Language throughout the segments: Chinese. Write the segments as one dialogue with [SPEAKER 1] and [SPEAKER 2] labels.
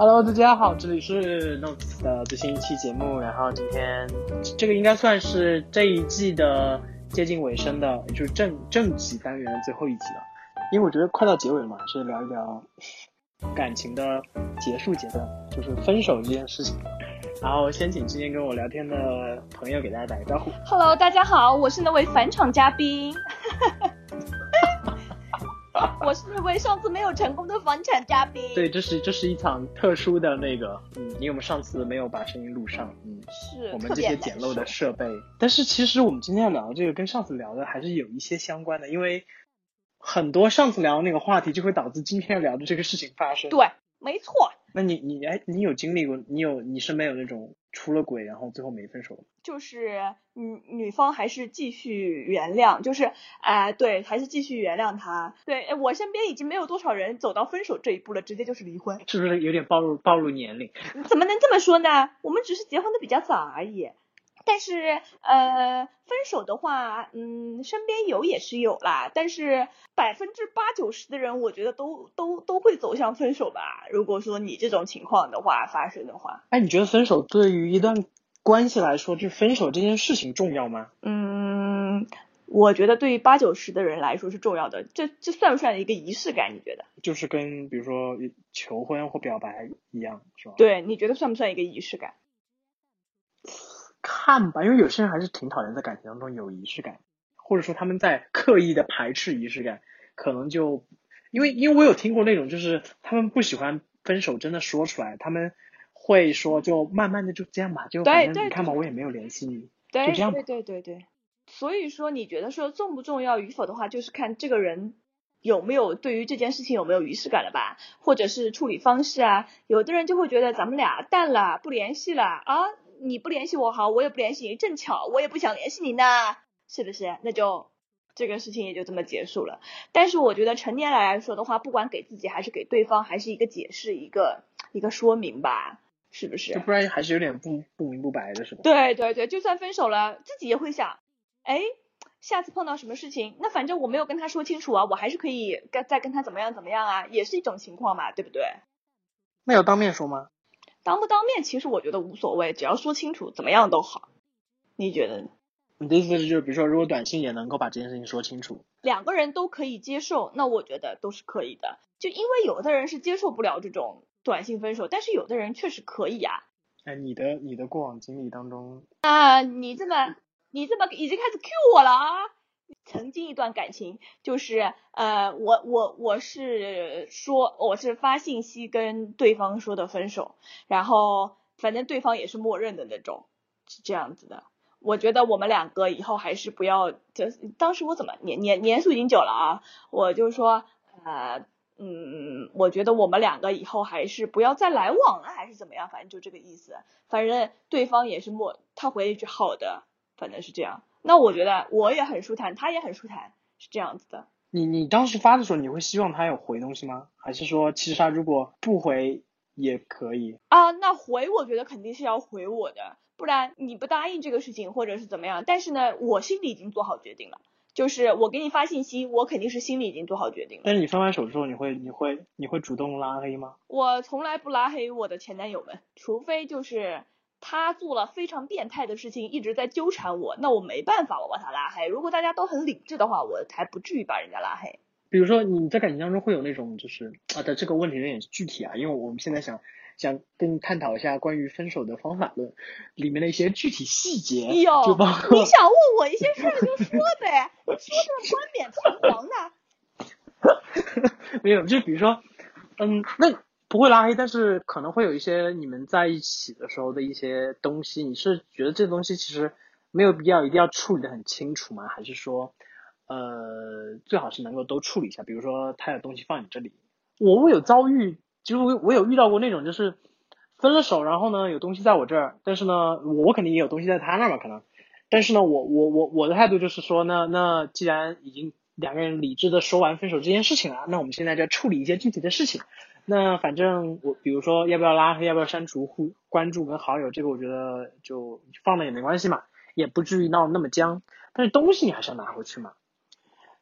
[SPEAKER 1] Hello，大家好，这里是 Notes 的最新一期节目。然后今天这个应该算是这一季的接近尾声的，也就是正正集单元的最后一集了。因为我觉得快到结尾了嘛，是聊一聊感情的结束阶段，就是分手这件事情。然后先请今天跟我聊天的朋友给大家打个招呼。
[SPEAKER 2] Hello，大家好，我是那位返场嘉宾。我是那位上次没有成功的房产嘉宾。
[SPEAKER 1] 对，这是这是一场特殊的那个，嗯，因为我们上次没有把声音录上，嗯，
[SPEAKER 2] 是
[SPEAKER 1] 我们这些简陋的设备。但是其实我们今天要聊的这个跟上次聊的还是有一些相关的，因为很多上次聊的那个话题就会导致今天要聊的这个事情发生。，
[SPEAKER 2] 对，没错，
[SPEAKER 1] 那你你哎，你有经历过？你有你身边有那种出了轨然后最后没分手？
[SPEAKER 2] 就是女女方还是继续原谅，就是哎、对，还是继续原谅他。对哎我身边已经没有多少人走到分手这一步了，直接就是离婚。
[SPEAKER 1] 是不是有点暴露暴露年龄？
[SPEAKER 2] 怎么能这么说呢？我们只是结婚的比较早而已。但是，呃，分手的话，嗯，身边有也是有啦，但是百分之八九十的人，我觉得都都都会走向分手吧。如果说你这种情况的话发生的话，
[SPEAKER 1] 哎，你觉得分手对于一段关系来说，就分手这件事情重要吗？
[SPEAKER 2] 嗯，我觉得对于八九十的人来说是重要的。这这算不算一个仪式感？你觉得？
[SPEAKER 1] 就是跟比如说求婚或表白一样，是吧？
[SPEAKER 2] 对，你觉得算不算一个仪式感？
[SPEAKER 1] 看吧，因为有些人还是挺讨厌在感情当中有仪式感，或者说他们在刻意的排斥仪式感，可能就因为因为我有听过那种，就是他们不喜欢分手真的说出来，他们会说就慢慢的就这样吧，就
[SPEAKER 2] 对
[SPEAKER 1] 反正
[SPEAKER 2] 对
[SPEAKER 1] 你看吧，我也没有联系你，
[SPEAKER 2] 对
[SPEAKER 1] 就这样吧
[SPEAKER 2] 对对对对。所以说，你觉得说重不重要与否的话，就是看这个人有没有对于这件事情有没有仪式感了吧，或者是处理方式啊。有的人就会觉得咱们俩淡了，不联系了啊，你不联系我好，我也不联系你，正巧我也不想联系你呢，是不是？那就这个事情也就这么结束了。但是我觉得成年人来说的话，不管给自己还是给对方，还是一个解释，一个一个说明吧，是不是？
[SPEAKER 1] 就不然还是有点不不明不白的，是吧？
[SPEAKER 2] 对对对，就算分手了，自己也会想，哎，下次碰到什么事情，那反正我没有跟他说清楚啊，我还是可以跟再跟他怎么样怎么样啊，也是一种情况嘛，对不对？
[SPEAKER 1] 那要当面说吗？
[SPEAKER 2] 当不当面，其实我觉得无所谓，只要说清楚，怎么样都好。你觉得呢？
[SPEAKER 1] 你的意思是就是比如说如果短信也能够把这件事情说清楚，
[SPEAKER 2] 两个人都可以接受，那我觉得都是可以的。就因为有的人是接受不了这种短信分手，但是有的人确实可以啊。
[SPEAKER 1] 哎，你的你的过往经历当中，
[SPEAKER 2] 啊，你这么你这么已经开始 Q 我了啊！曾经一段感情，就是呃，我我我是说我是发信息跟对方说的分手，然后反正对方也是默认的那种，是这样子的。我觉得我们两个以后还是不要，就当时我怎么年年年数已经久了啊，我就说呃嗯，我觉得我们两个以后还是不要再来往了，还是怎么样，反正就这个意思。反正对方也是默，他回一句好的，反正是这样。那我觉得我也很舒坦，他也很舒坦，是这样子的。
[SPEAKER 1] 你你当时发的时候，你会希望他有回东西吗？还是说其实他如果不回也可以？
[SPEAKER 2] 啊，那回我觉得肯定是要回我的，不然你不答应这个事情或者是怎么样。但是呢，我心里已经做好决定了，就是我给你发信息，我肯定是心里已经做好决定了。
[SPEAKER 1] 但是你分完手之后，你会你会你会主动拉黑吗？
[SPEAKER 2] 我从来不拉黑我的前男友们，除非就是他做了非常变态的事情，一直在纠缠我，那我没办法，我把他拉黑。如果大家都很理智的话，我才不至于把人家拉黑。
[SPEAKER 1] 比如说你在感情当中会有那种就是啊的这个问题有点具体啊，因为我们现在想想跟你探讨一下关于分手的方法论里面的一些具体细节，
[SPEAKER 2] 哎呦，
[SPEAKER 1] 就包
[SPEAKER 2] 你想问我一些事儿就说呗，你说这么冠冕堂皇的。
[SPEAKER 1] 没有，就比如说，嗯，那不会拉黑，但是可能会有一些你们在一起的时候的一些东西，你是觉得这东西其实没有必要一定要处理的很清楚吗？还是说，呃，最好是能够都处理一下？比如说他有东西放你这里，我我有遭遇，其实我我有遇到过那种就是分了手，然后呢有东西在我这儿，但是呢我肯定也有东西在他那儿嘛，可能，但是呢我我我我的态度就是说，那那既然已经两个人理智的说完分手这件事情了，那我们现在就要处理一些具体的事情。那反正我比如说要不要拉黑，要不要删除互关注跟好友，这个我觉得就放了也没关系嘛，也不至于闹那么僵。但是东西你还是要拿回去嘛。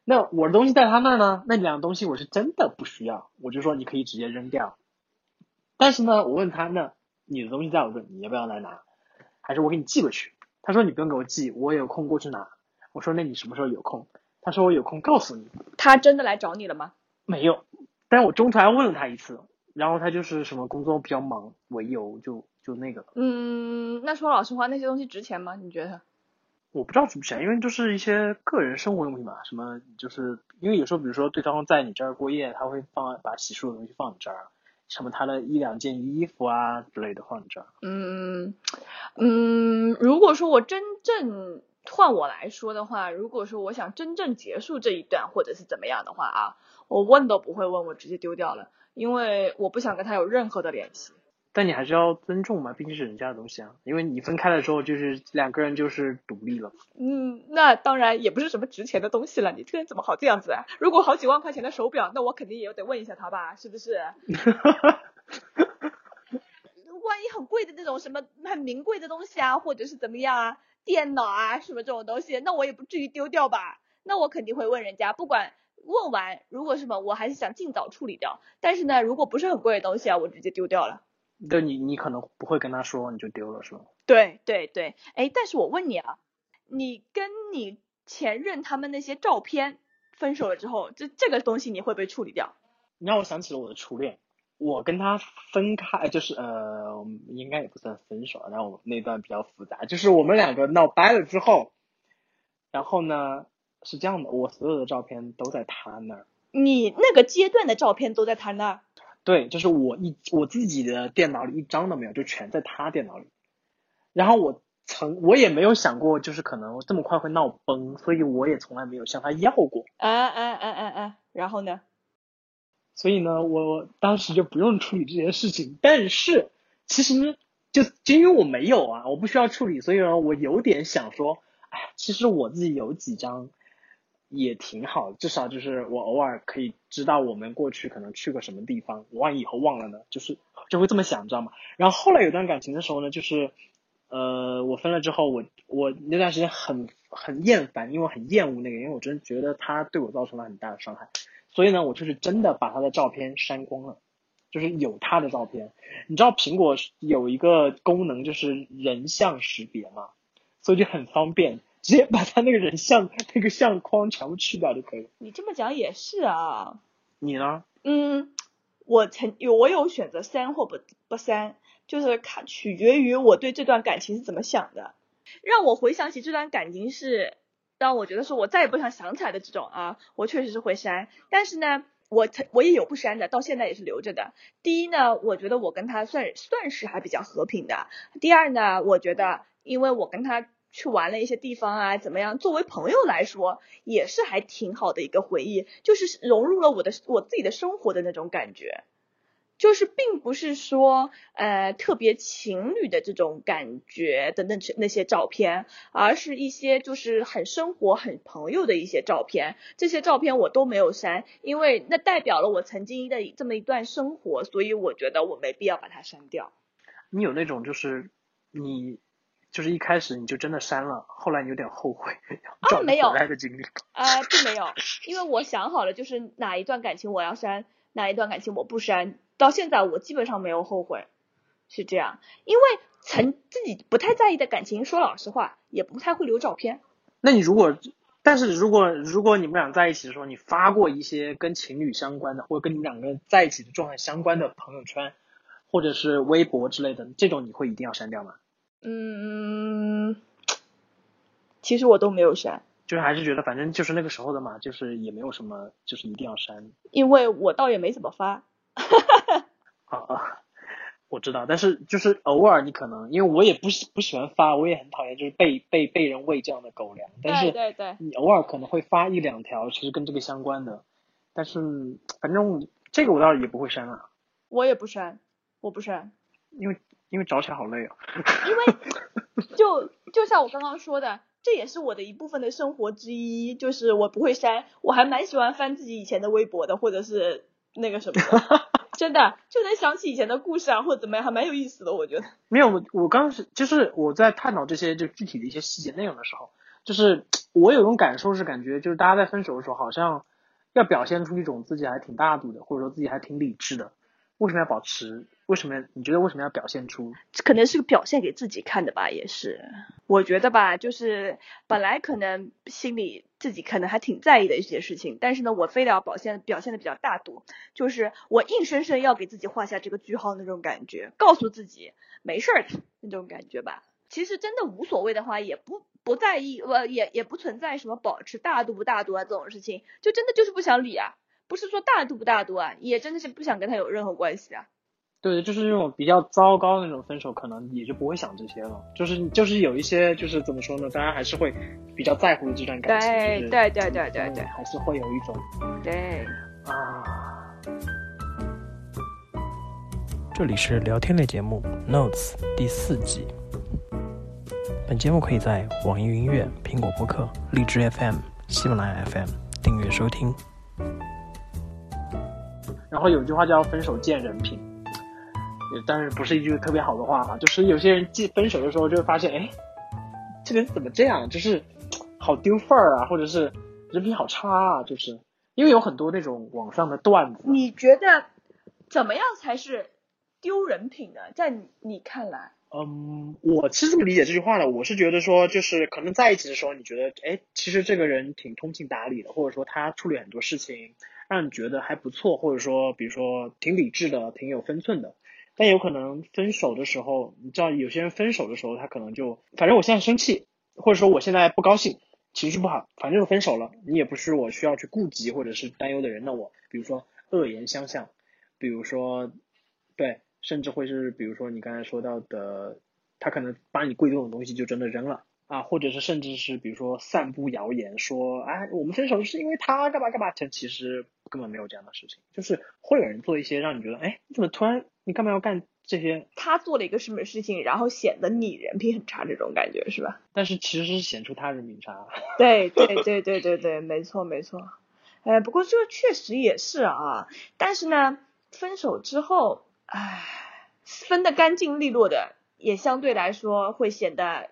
[SPEAKER 1] 那我的东西在他那儿呢，那两个东西我是真的不需要，我就说你可以直接扔掉。但是呢，我问他，那你的东西在我这，你要不要来拿？还是我给你寄过去？他说你不用给我寄，我有空过去拿。我说那你什么时候有空？他说我有空告诉你。
[SPEAKER 2] 他真的来找你了吗？
[SPEAKER 1] 没有，但是我中途还问了他一次，然后他就是什么工作比较忙为由就就那个了。
[SPEAKER 2] 嗯，那说老实话，那些东西值钱吗？你觉得？
[SPEAKER 1] 我不知道值不值钱，因为就是一些个人生活用品嘛，什么就是因为有时候比如说对方在你这儿过夜，他会放把洗漱的东西放你这儿，什么他的一两件衣服啊之类的放你这儿。
[SPEAKER 2] 嗯嗯，如果说我真正换我来说的话，如果说我想真正结束这一段或者是怎么样的话啊，我问都不会问，我直接丢掉了，因为我不想跟他有任何的联系。
[SPEAKER 1] 但你还是要尊重嘛，毕竟是人家的东西啊。因为你分开了之后，就是两个人就是独立了。
[SPEAKER 2] 嗯，那当然也不是什么值钱的东西了。你这个人怎么好这样子啊？如果好几万块钱的手表，那我肯定也得问一下他吧，是不是？万一很贵的那种什么很名贵的东西啊，或者是怎么样啊，电脑啊什么这种东西，那我也不至于丢掉吧？那我肯定会问人家，不管问完，如果什么我还是想尽早处理掉。但是呢，如果不是很贵的东西啊，我直接丢掉了。
[SPEAKER 1] 对你，你可能不会跟他说，你就丢了是吗？
[SPEAKER 2] 对对对，哎，但是我问你啊，你跟你前任他们那些照片分手了之后，这这个东西你会不会处理掉？
[SPEAKER 1] 你让我想起了我的初恋。我跟他分开，就是呃，应该也不算分手，然后那段比较复杂，就是我们两个闹掰了之后，然后呢是这样的，我所有的照片都在他那儿。
[SPEAKER 2] 你那个阶段的照片都在他那儿？
[SPEAKER 1] 对，就是我一我自己的电脑里一张都没有，就全在他电脑里。然后我曾我也没有想过，就是可能这么快会闹崩，所以我也从来没有向他要过。
[SPEAKER 2] 啊啊啊啊啊！然后呢？
[SPEAKER 1] 所以呢，我当时就不用处理这件事情。但是其实就就因为我没有啊，我不需要处理，所以呢，我有点想说，哎，其实我自己有几张也挺好，至少就是我偶尔可以知道我们过去可能去过什么地方，我万一以后忘了呢，就是就会这么想，知道吗？然后后来有段感情的时候呢，就是呃，我分了之后，我我那段时间很很厌烦，因为我很厌恶那个，因为我真觉得他对我造成了很大的伤害。所以呢，我就是真的把他的照片删光了，就是有他的照片。你知道苹果有一个功能就是人像识别吗？所以就很方便，直接把他那个人像 那个相框全部去掉就可以。
[SPEAKER 2] 你这么讲也是啊。
[SPEAKER 1] 你
[SPEAKER 2] 呢？嗯，我曾有我有选择删或不不删，就是看取决于我对这段感情是怎么想的。让我回想起这段感情是。让我觉得说我再也不想想起来的这种啊，我确实是会删。但是呢，我我也有不删的，到现在也是留着的。第一呢，我觉得我跟他算算是还比较和平的。第二呢，我觉得因为我跟他去玩了一些地方啊，怎么样，作为朋友来说也是还挺好的一个回忆，就是融入了我的我自己的生活的那种感觉。就是并不是说呃特别情侣的这种感觉的那那些照片，而是一些就是很生活很朋友的一些照片。这些照片我都没有删，因为那代表了我曾经的这么一段生活，所以我觉得我没必要把它删掉。
[SPEAKER 1] 你有那种就是你就是一开始你就真的删了，后来你有点后悔
[SPEAKER 2] 啊？没有
[SPEAKER 1] 的经历
[SPEAKER 2] 啊，并没有，因为我想好了，就是哪一段感情我要删，哪一段感情我不删。到现在我基本上没有后悔，是这样，因为曾自己不太在意的感情，说老实话也不太会留照片。
[SPEAKER 1] 那你如果，但是如果如果你们俩在一起的时候，你发过一些跟情侣相关的，或者跟你们两个人在一起的状态相关的朋友圈，或者是微博之类的，这种你会一定要删掉吗？
[SPEAKER 2] 嗯，其实我都没有删，
[SPEAKER 1] 就是还是觉得反正就是那个时候的嘛，就是也没有什么，就是一定要删。
[SPEAKER 2] 因为我倒也没怎么发。
[SPEAKER 1] 啊啊，我知道，但是就是偶尔你可能，因为我也不喜不喜欢发，我也很讨厌就是被被被人喂这样的狗粮。但是
[SPEAKER 2] 对对，
[SPEAKER 1] 你偶尔可能会发一两条，其实跟这个相关的，但是反正这个我倒是也不会删啊。
[SPEAKER 2] 我也不删，我不删，
[SPEAKER 1] 因为因为找起来好累啊。
[SPEAKER 2] 因为 就就像我刚刚说的，这也是我的一部分的生活之一，就是我不会删，我还蛮喜欢翻自己以前的微博的，或者是那个什么。真的就能想起以前的故事啊，或者怎么样，还蛮有意思的，我觉得。
[SPEAKER 1] 没有，我我刚是就是我在探讨这些就具体的一些细节内容的时候，就是我有种感受是感觉就是大家在分手的时候，好像要表现出一种自己还挺大度的，或者说自己还挺理智的，为什么要保持？为什么你觉得为什么要表现出？
[SPEAKER 2] 可能是个表现给自己看的吧，也是。我觉得吧，就是本来可能心里自己可能还挺在意的一些事情，但是呢，我非得要表现表现的比较大度，就是我硬生生要给自己画下这个句号那种感觉，告诉自己没事儿的那种感觉吧。其实真的无所谓的话，也不不在意，呃，也也不存在什么保持大度不大度啊这种事情，就真的就是不想理啊，不是说大度不大度啊，也真的是不想跟他有任何关系啊。
[SPEAKER 1] 对，就是那种比较糟糕的那种分手，可能也就不会想这些了。就是就是有一些，就是怎么说呢？大家还是会比较在乎这段感情。
[SPEAKER 2] 对对对对对对，
[SPEAKER 1] 还是会有一种
[SPEAKER 2] 对
[SPEAKER 1] 啊。
[SPEAKER 3] 这里是聊天类节目《Notes》第四季。本节目可以在网易云音乐、苹果播客、荔枝 FM、喜马拉雅 FM 订阅收听。
[SPEAKER 1] 然后有一句话叫“分手见人品”。但是不是一句特别好的话哈，就是有些人记分手的时候就会发现，哎，这个人怎么这样，就是好丢份儿啊，或者是人品好差啊，就是因为有很多那种网上的段子。
[SPEAKER 2] 你觉得怎么样才是丢人品呢？在你看来？
[SPEAKER 1] 嗯，我是这么理解这句话的，我是觉得说，就是可能在一起的时候，你觉得，哎，其实这个人挺通情达理的，或者说他处理很多事情让你觉得还不错，或者说比如说挺理智的，挺有分寸的。但有可能分手的时候，你知道有些人分手的时候，他可能就反正我现在生气，或者说我现在不高兴，情绪不好，反正就分手了。你也不是我需要去顾及或者是担忧的人，那我比如说恶言相向，比如说对，甚至会是比如说你刚才说到的，他可能把你贵重的东西就真的扔了啊，或者是甚至是比如说散布谣言说，哎，我们分手是因为他干嘛干嘛，这其实根本没有这样的事情，就是会有人做一些让你觉得，哎，你怎么突然。你干嘛要干这些？
[SPEAKER 2] 他做了一个什么事情，然后显得你人品很差，这种感觉是吧？
[SPEAKER 1] 但是其实是显出他人品差。
[SPEAKER 2] 对对对对对对，没错没错。哎，不过这确实也是啊。但是呢，分手之后，哎，分的干净利落的，也相对来说会显得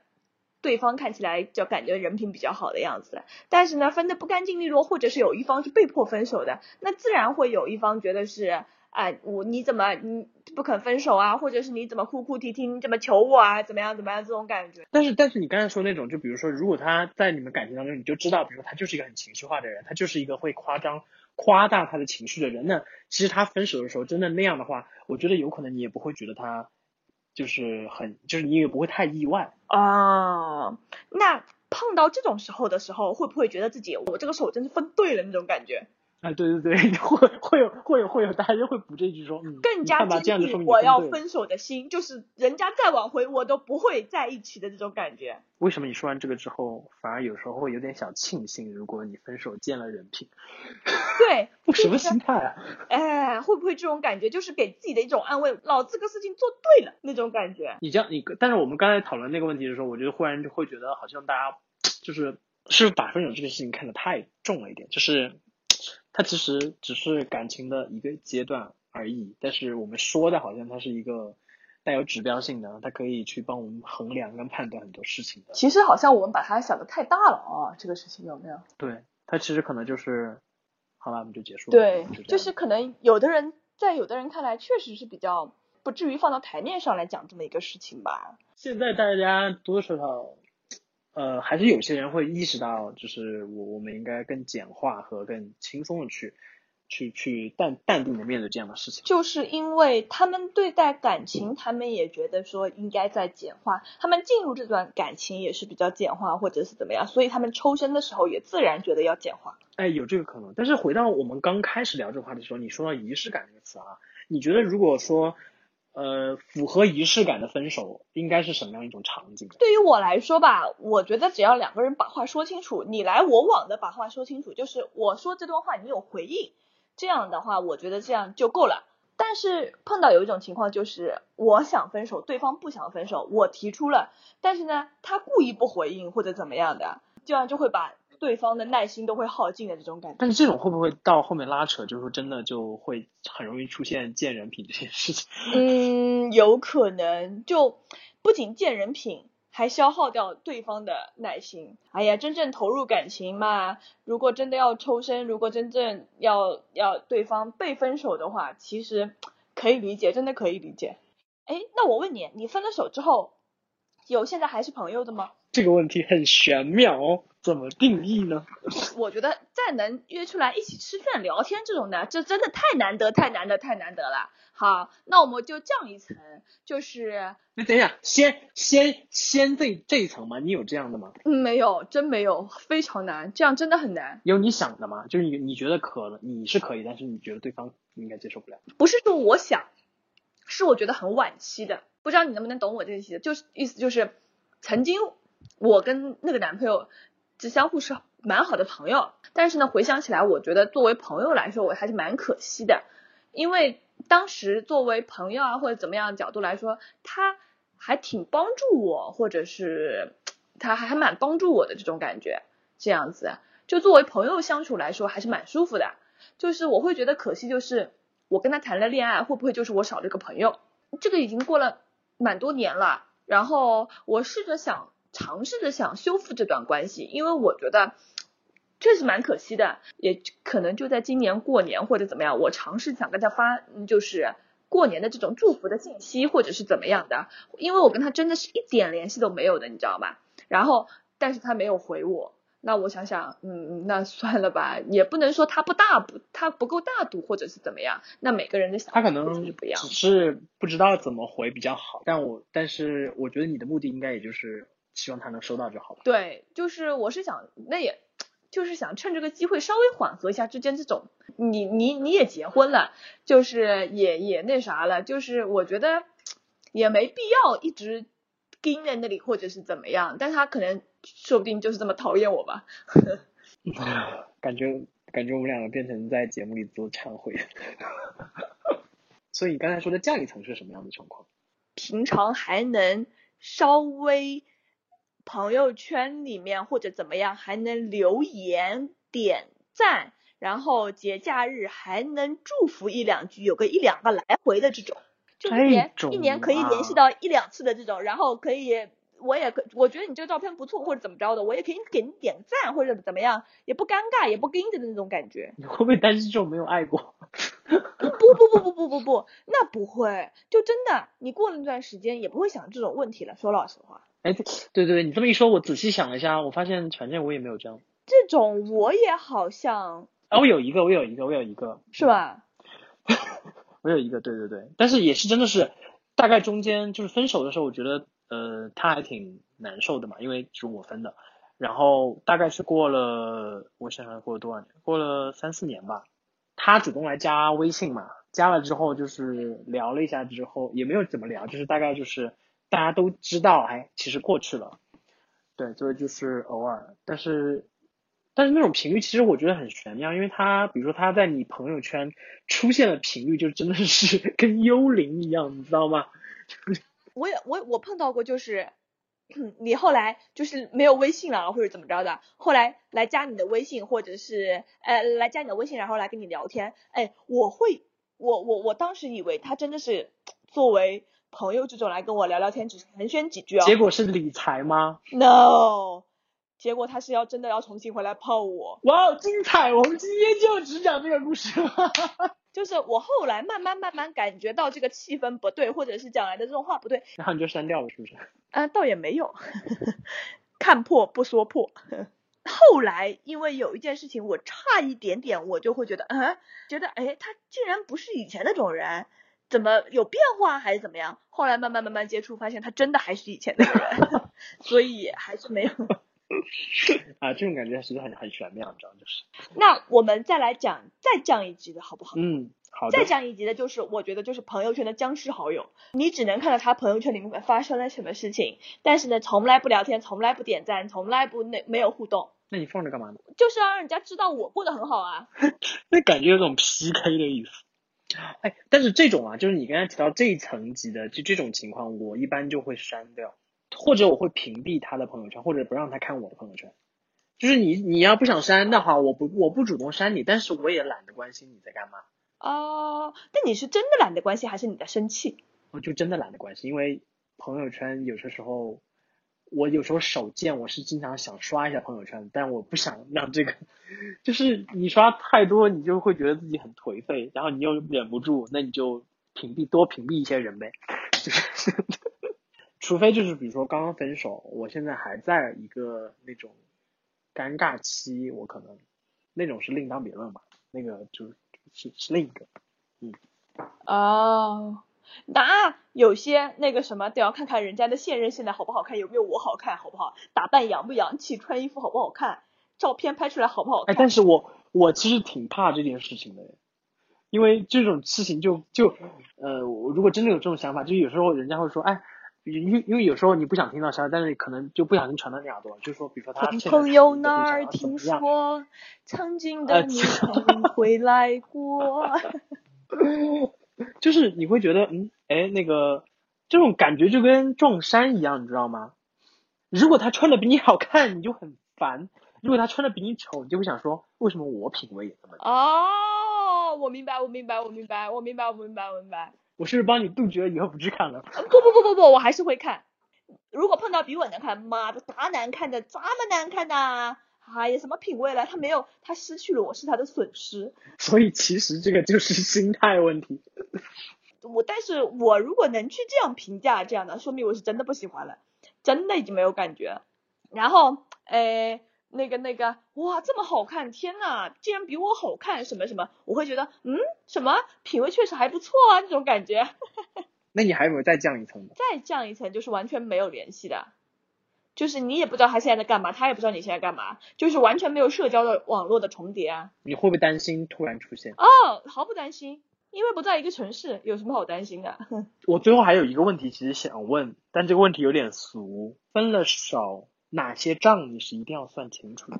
[SPEAKER 2] 对方看起来就感觉人品比较好的样子。但是呢，分的不干净利落，或者是有一方是被迫分手的，那自然会有一方觉得是。哎，我你怎么你不肯分手啊？或者是你怎么哭哭啼啼？你怎么求我啊？怎么样怎么样？这种感觉。
[SPEAKER 1] 但是但是你刚才说那种，就比如说，如果他在你们感情当中，你就知道，比如说他就是一个很情绪化的人，他就是一个会夸张夸大他的情绪的人。那其实他分手的时候真的那样的话，我觉得有可能你也不会觉得他就是很，就是你也不会太意外
[SPEAKER 2] 啊。那碰到这种时候的时候，会不会觉得自己我这个手真是分对了那种感觉？
[SPEAKER 1] 啊，对对对，会会有会有会有，大家就会补这句说，嗯，
[SPEAKER 2] 更加坚定我要分手的心，就是人家再挽回我都不会在一起的这种感觉。
[SPEAKER 1] 为什么你说完这个之后，反而有时候会有点小庆幸，如果你分手见了人品？
[SPEAKER 2] 对，
[SPEAKER 1] 什么心态啊？
[SPEAKER 2] 哎，会不会这种感觉就是给自己的一种安慰？老子这个事情做对了那种感觉。
[SPEAKER 1] 你这样，你但是我们刚才讨论那个问题的时候，我觉得忽然就会觉得好像大家就是是把分手这个事情看得太重了一点，就是。它其实只是感情的一个阶段而已，但是我们说的好像它是一个带有指标性的，它可以去帮我们衡量跟判断很多事情的。
[SPEAKER 2] 其实好像我们把它想的太大了啊，这个事情有没有？
[SPEAKER 1] 对，它其实可能就是，好了，我们就结束。
[SPEAKER 2] 对，就是可能有的人在有的人看来确实是比较不至于放到台面上来讲这么一个事情吧。
[SPEAKER 1] 现在大家多多少少。呃，还是有些人会意识到，就是我我们应该更简化和更轻松的去，去去淡淡定的面对这样的事情。
[SPEAKER 2] 就是因为他们对待感情，他们也觉得说应该在简化，他们进入这段感情也是比较简化或者是怎么样，所以他们抽身的时候也自然觉得要简化。
[SPEAKER 1] 哎，有这个可能。但是回到我们刚开始聊这个话题的时候，你说到仪式感这个词啊，你觉得如果说。呃，符合仪式感的分手应该是什么样一种场景？
[SPEAKER 2] 对于我来说吧，我觉得只要两个人把话说清楚，你来我往的把话说清楚，就是我说这段话你有回应，这样的话我觉得这样就够了。但是碰到有一种情况就是我想分手，对方不想分手，我提出了，但是呢他故意不回应或者怎么样的，这样就会把。对方的耐心都会耗尽的这种感觉，
[SPEAKER 1] 但是这种会不会到后面拉扯，就是说真的就会很容易出现见人品这件事情？
[SPEAKER 2] 嗯，有可能，就不仅见人品，还消耗掉对方的耐心。哎呀，真正投入感情嘛，如果真的要抽身，如果真正要要对方被分手的话，其实 可以理解，真的可以理解。哎，那我问你，你分了手之后，有现在还是朋友的吗？
[SPEAKER 1] 这个问题很玄妙哦，怎么定义呢？
[SPEAKER 2] 我觉得再能约出来一起吃饭聊天这种的，这真的太难得、太难得、太难得了。好，那我们就降一层，就是
[SPEAKER 1] 那等一下，先先先这这一层吗？你有这样的吗？
[SPEAKER 2] 嗯，没有，真没有，非常难，这样真的很难。
[SPEAKER 1] 有你想的吗？就是你你觉得可能你是可以，但是你觉得对方应该接受不了。
[SPEAKER 2] 不是说我想，是我觉得很惋惜的。不知道你能不能懂我这个意思？就是意思就是，曾经我跟那个男朋友就相互是蛮好的朋友，但是呢，回想起来，我觉得作为朋友来说，我还是蛮可惜的，因为当时作为朋友啊或者怎么样角度来说，他还挺帮助我，或者是他还还蛮帮助我的这种感觉，这样子，就作为朋友相处来说，还是蛮舒服的。就是我会觉得可惜，就是我跟他谈了恋爱，会不会就是我少了一个朋友？这个已经过了蛮多年了，然后我试着想尝试着想修复这段关系，因为我觉得确实蛮可惜的，也可能就在今年过年或者怎么样，我尝试想跟他发，嗯就是过年的这种祝福的信息，或者是怎么样的，因为我跟他真的是一点联系都没有的，你知道吧？然后但是他没有回我。那我想想，嗯，那算了吧，也不能说他不大不他不够大度，或者是怎么样。那每个人的想法
[SPEAKER 1] 他可能
[SPEAKER 2] 是不一样
[SPEAKER 1] 只。是不知道怎么回比较好，但我但是我觉得你的目的应该也就是希望他能收到就好了。
[SPEAKER 2] 对，就是我是想，那也就是想趁这个机会稍微缓和一下之间这种，你你你也结婚了，就是也也那啥了，就是我觉得也没必要一直盯在那里或者是怎么样，但他可能说不定就是这么讨厌我吧。
[SPEAKER 1] 感觉感觉我们两个变成在节目里做忏悔。所以你刚才说的降一层是什么样的情况？
[SPEAKER 2] 平常还能稍微朋友圈里面或者怎么样还能留言点赞，然后节假日还能祝福一两句，有个一两个来回的这种，就一年一年可以联系
[SPEAKER 1] 啊
[SPEAKER 2] 到一两次的这种，然后可以。我也可，我觉得你这个照片不错，或者怎么着的，我也可以给你点赞，或者怎么样，也不尴尬，也不盯着的那种感觉。
[SPEAKER 1] 你会不会担心这种没有爱过？
[SPEAKER 2] 不不不不不不不，那不会，就真的，你过了那段时间也不会想这种问题了。说老实话，
[SPEAKER 1] 哎，对对对，你这么一说，我仔细想了一下，我发现反正我也没有这样。
[SPEAKER 2] 这种我也好像
[SPEAKER 1] 啊，我有一个，我有一个，我有一个，
[SPEAKER 2] 是吧？
[SPEAKER 1] 我有一个，对对对，但是也是真的是，大概中间就是分手的时候，我觉得呃他还挺难受的嘛，因为是我分的，然后大概是过了，我想想过了多少年，过了三四年吧，他主动来加微信嘛，加了之后就是聊了一下之后，也没有怎么聊，就是大概就是大家都知道，哎，其实过去了，对，所以就是偶尔，但是但是那种频率其实我觉得很玄妙，因为他比如说他在你朋友圈出现的频率就真的是 跟幽灵一样，你知道吗？
[SPEAKER 2] 我也我我碰到过，就是你后来就是没有微信了，或者怎么着的，后来来加你的微信，或者是呃来加你的微信，然后来跟你聊天，哎，我会我我我当时以为他真的是作为朋友这种来跟我聊聊天，只是寒暄几句啊。
[SPEAKER 1] 结果是理财吗
[SPEAKER 2] ？no，结果他是要真的要重新回来泡我。
[SPEAKER 1] 哇，哦，精彩！我们今天就只讲这个故事了。
[SPEAKER 2] 就是我后来慢慢慢慢感觉到这个气氛不对，或者是讲来的这种话不对，
[SPEAKER 1] 然后你就删掉了，是不是？
[SPEAKER 2] 啊，倒也没有，看破不说破。后来因为有一件事情，我差一点点，我就会觉得，嗯，觉得哎，他竟然不是以前那种人，怎么有变化还是怎么样？后来慢慢慢慢接触，发现他真的还是以前那个人，所以还是没有。
[SPEAKER 1] 啊，这种感觉其实很很玄妙，你知道，就是，
[SPEAKER 2] 那我们再来讲，再降一级的好不好？
[SPEAKER 1] 嗯，好的
[SPEAKER 2] 再。降一级的就是，我觉得就是朋友圈的僵尸好友，你只能看到他朋友圈里面发生了什么事情，但是呢，从来不聊天，从来不点赞，从来不那没有互动，
[SPEAKER 1] 那你放着干嘛呢？
[SPEAKER 2] 就是要让人家知道我过得很好啊。
[SPEAKER 1] 那感觉有种 PK 的意思。哎，但是这种啊，就是你刚才提到这一层级的，就这种情况，我一般就会删掉，或者我会屏蔽他的朋友圈，或者不让他看我的朋友圈。就是你你要不想删的话，我不我不主动删你，但是我也懒得关心你在干嘛，
[SPEAKER 2] 哦、那你是真的懒得关心，还是你在生气？
[SPEAKER 1] 我就真的懒得关心，因为朋友圈有些时候，我有时候手贱，我是经常想刷一下朋友圈，但我不想让这个，就是你刷太多，你就会觉得自己很颓废，然后你又忍不住，那你就屏蔽多屏蔽一些人呗，就是，除非就是比如说刚刚分手，我现在还在一个那种尴尬期，我可能那种是另当别论吧，那个就是是是另一个，嗯。
[SPEAKER 2] 哦，那有些那个什么都要看看人家的现任现在好不好看，有没有我好看，好不好？打扮洋不洋气，穿衣服好不好看，照片拍出来好不好
[SPEAKER 1] 哎，
[SPEAKER 2] 看？
[SPEAKER 1] 但是我我其实挺怕这件事情的，因为这种事情就就呃，我如果真的有这种想法，就有时候人家会说，哎，因为因为有时候你不想听到消息，但是可能就不小心传到你耳朵，就是说，比如说他
[SPEAKER 2] 从朋友那儿听说，曾经
[SPEAKER 1] 呃
[SPEAKER 2] 的你曾回来过。
[SPEAKER 1] 就是你会觉得，嗯，哎，那个这种感觉就跟撞衫一样，你知道吗？如果他穿的比你好看，你就很烦；如果他穿的比你丑，你就会想说，为什么我品味也这么？
[SPEAKER 2] 哦，我明白，我明白，我明白，我明白，我明白，我明白。
[SPEAKER 1] 我是不是帮你杜绝了以后不去看了？
[SPEAKER 2] 呃不不不不不，我还是会看。如果碰到比我难看，妈的，咋难看的，这么难看的？哎呀，什么品味了？他没有，他失去了，我是他的损失。
[SPEAKER 1] 所以其实这个就是心态问题。
[SPEAKER 2] 我，但是我如果能去这样评价这样的，说明我是真的不喜欢了，真的已经没有感觉。然后，哎，那个那个，哇，这么好看，天呐，竟然比我好看，什么什么，我会觉得，嗯，什么品味确实还不错啊，这种感觉。
[SPEAKER 1] 那你还有没有再降一层的？
[SPEAKER 2] 再降一层就是完全没有联系的，就是你也不知道他现在在干嘛，他也不知道你现在干嘛，就是完全没有社交的网络的重叠啊。
[SPEAKER 1] 你会不会担心突然出现？
[SPEAKER 2] 哦，毫不担心，因为不在一个城市，有什么好担心的？
[SPEAKER 1] 我最后还有一个问题，其实想问，但这个问题有点俗。分了手，哪些账你是一定要算清楚的？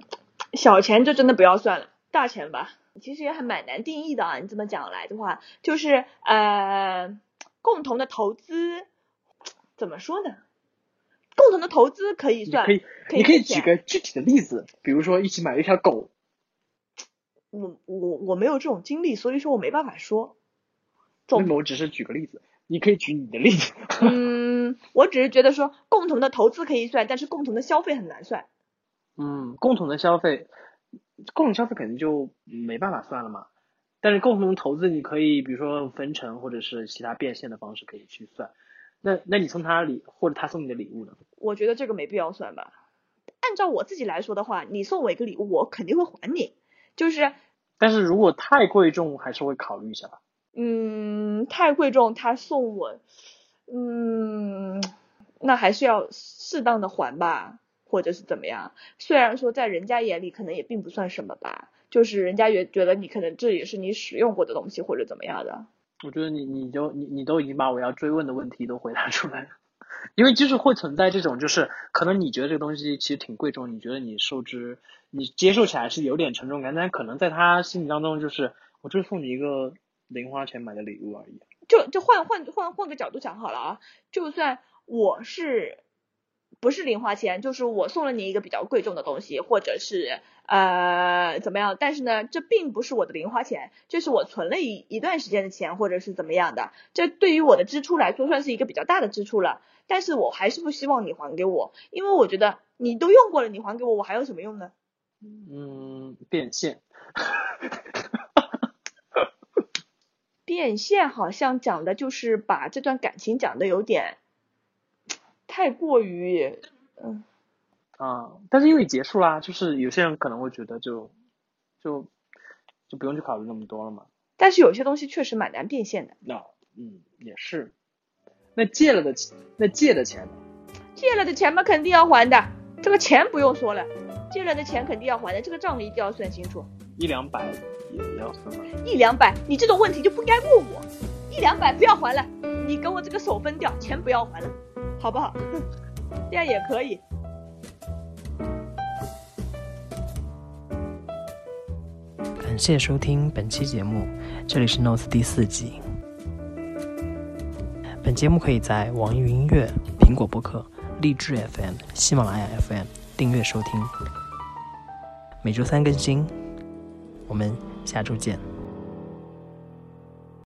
[SPEAKER 2] 小钱就真的不要算了，大钱吧，其实也还蛮难定义的啊。你这么讲来的话，就是呃，共同的投资怎么说呢？共同的投资可以算，
[SPEAKER 1] 可以，
[SPEAKER 2] 可以
[SPEAKER 1] 你可以举个具体的例子，比如说一起买了一条狗，
[SPEAKER 2] 我我我没有这种经历，所以说我没办法说。总
[SPEAKER 1] 那么我只是举个例子，你可以举你的例子。
[SPEAKER 2] 嗯，我只是觉得说共同的投资可以算，但是共同的消费很难算。
[SPEAKER 1] 嗯，共同的消费，共同消费肯定就没办法算了嘛。但是共同的投资，你可以比如说分成或者是其他变现的方式可以去算。那那你送他礼或者他送你的礼物呢？
[SPEAKER 2] 我觉得这个没必要算吧。按照我自己来说的话，你送我一个礼物，我肯定会还你。就是
[SPEAKER 1] 但是如果太贵重，还是会考虑一下吧。
[SPEAKER 2] 嗯，太贵重，他送我，嗯，那还是要适当的还吧，或者是怎么样？虽然说在人家眼里可能也并不算什么吧，就是人家也觉得你可能这也是你使用过的东西或者怎么样的。
[SPEAKER 1] 我觉得你你就你你都已经把我要追问的问题都回答出来了，因为就是会存在这种，就是可能你觉得这个东西其实挺贵重，你觉得你受之你接受起来是有点沉重感，但可能在他心里当中就是我就是送你一个零花钱买的礼物而已。
[SPEAKER 2] 就就换换换换个角度讲好了啊，就算我是不是零花钱，就是我送了你一个比较贵重的东西，或者是呃怎么样，但是呢，这并不是我的零花钱，这是我存了一一段时间的钱，或者是怎么样的，这对于我的支出来说算是一个比较大的支出了，但是我还是不希望你还给我，因为我觉得你都用过了，你还给我，我还有什么用呢？
[SPEAKER 1] 嗯，变现。
[SPEAKER 2] 变现好像讲的就是把这段感情讲的有点太过于嗯。
[SPEAKER 1] 啊、但是因为结束啦，就是有些人可能会觉得就就就不用去考虑那么多了嘛。
[SPEAKER 2] 但是有些东西确实蛮难变现的，
[SPEAKER 1] 那嗯也是。那借了的钱那借的钱呢，
[SPEAKER 2] 借了的钱嘛肯定要还的，这个钱不用说了，借了的钱肯定要还的，这个账一定要算清楚。
[SPEAKER 1] 一两百也要算吗？
[SPEAKER 2] 一两百，你这种问题就不该问我，一两百不要还了，你给我这个手分掉，钱不要还了，好不好？这样也可以。
[SPEAKER 3] 感谢收听本期节目，这里是 Notes 第四季。本节目可以在网易云音乐、苹果播客、荔枝 FM、喜马拉雅 FM 订阅收听，每周三更新。我们下周见。